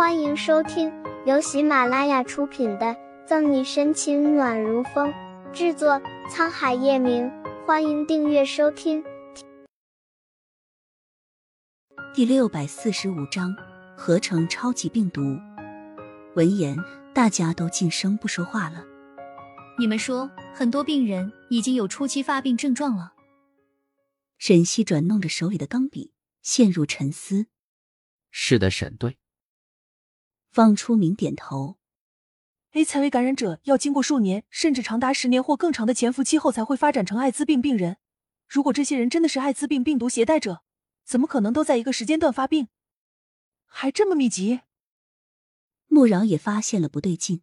欢迎收听由喜马拉雅出品的《赠你深情暖如风》，制作沧海夜明。欢迎订阅收听。第六百四十五章：合成超级病毒。闻言，大家都噤声不说话了。你们说，很多病人已经有初期发病症状了。沈西转弄着手里的钢笔，陷入沉思。是的，沈队。方初明点头。HIV 感染者要经过数年，甚至长达十年或更长的潜伏期后，才会发展成艾滋病病人。如果这些人真的是艾滋病病毒携带者，怎么可能都在一个时间段发病，还这么密集？穆饶也发现了不对劲，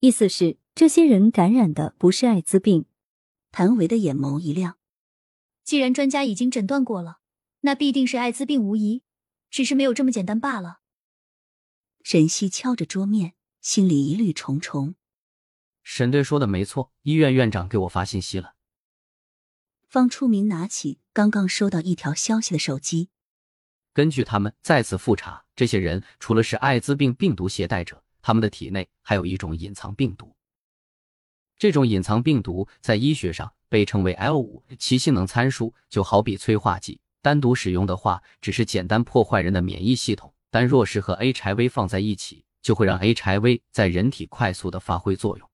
意思是这些人感染的不是艾滋病。谭维的眼眸一亮，既然专家已经诊断过了，那必定是艾滋病无疑，只是没有这么简单罢了。沈西敲着桌面，心里疑虑重重。沈队说的没错，医院院长给我发信息了。方初明拿起刚刚收到一条消息的手机。根据他们再次复查，这些人除了是艾滋病病毒携带者，他们的体内还有一种隐藏病毒。这种隐藏病毒在医学上被称为 L 五，其性能参数就好比催化剂，单独使用的话，只是简单破坏人的免疫系统。但若是和 HIV 放在一起，就会让 HIV 在人体快速的发挥作用。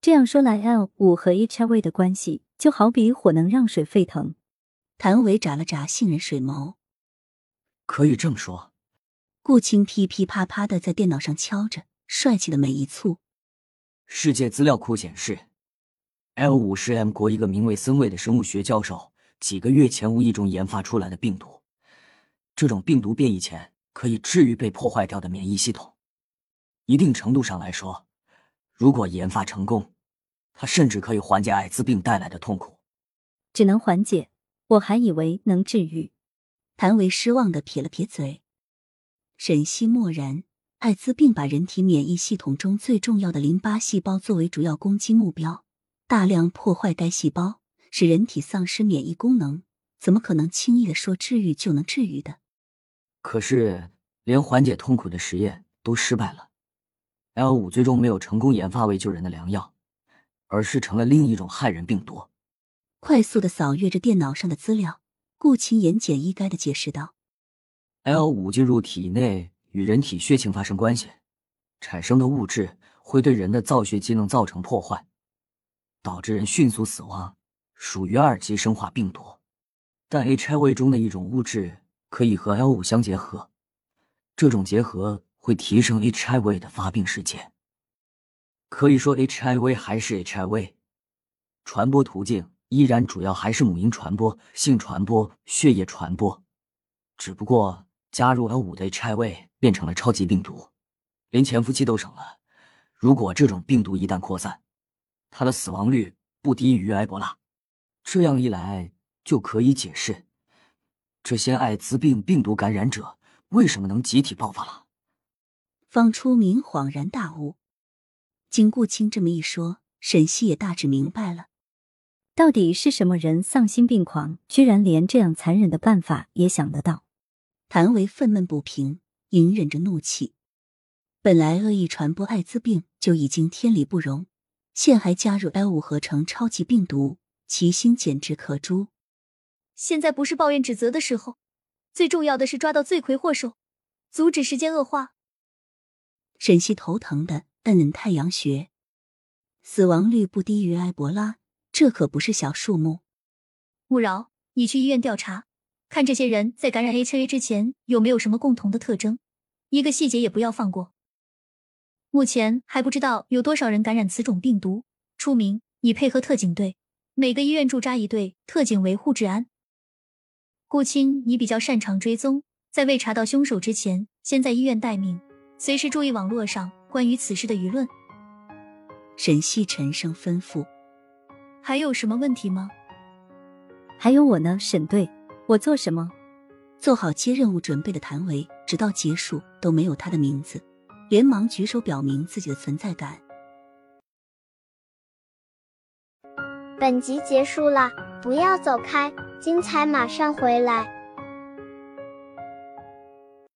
这样说来，L 五和 HIV 的关系就好比火能让水沸腾。谭维眨了眨杏仁水眸，可以这么说。顾青噼噼啪啪的在电脑上敲着，帅气的每一簇。世界资料库显示，L 五是 M 国一个名为森卫的生物学教授几个月前无意中研发出来的病毒。这种病毒变异前可以治愈被破坏掉的免疫系统，一定程度上来说，如果研发成功，它甚至可以缓解艾滋病带来的痛苦。只能缓解，我还以为能治愈。谭维失望的撇了撇嘴。沈西默然。艾滋病把人体免疫系统中最重要的淋巴细胞作为主要攻击目标，大量破坏该细胞，使人体丧失免疫功能，怎么可能轻易的说治愈就能治愈的？可是，连缓解痛苦的实验都失败了，L 五最终没有成功研发为救人的良药，而是成了另一种害人病毒。快速的扫阅着电脑上的资料，顾青言简意赅的解释道：“L 五进入体内与人体血清发生关系，产生的物质会对人的造血机能造成破坏，导致人迅速死亡，属于二级生化病毒。但 HIV 中的一种物质。”可以和 L 五相结合，这种结合会提升 HIV 的发病时间。可以说，HIV 还是 HIV，传播途径依然主要还是母婴传播、性传播、血液传播，只不过加入 L 五的 HIV 变成了超级病毒，连潜伏期都省了。如果这种病毒一旦扩散，它的死亡率不低于埃博拉，这样一来就可以解释。这些艾滋病病毒感染者为什么能集体爆发了？方初明恍然大悟。经顾青这么一说，沈西也大致明白了，到底是什么人丧心病狂，居然连这样残忍的办法也想得到？谭维愤懑不平，隐忍着怒气。本来恶意传播艾滋病就已经天理不容，现还加入 L 五合成超级病毒，其心简直可诛。现在不是抱怨指责的时候，最重要的是抓到罪魁祸首，阻止事件恶化。沈西头疼的摁摁太阳穴，死亡率不低于埃博拉，这可不是小数目。勿扰，你去医院调查，看这些人在感染 HIV 之前有没有什么共同的特征，一个细节也不要放过。目前还不知道有多少人感染此种病毒。出名，你配合特警队，每个医院驻扎一队特警维护治安。顾青，你比较擅长追踪，在未查到凶手之前，先在医院待命，随时注意网络上关于此事的舆论。沈西沉声吩咐：“还有什么问题吗？”“还有我呢，沈队，我做什么？”做好接任务准备的谭维，直到结束都没有他的名字，连忙举手表明自己的存在感。本集结束了，不要走开。精彩马上回来。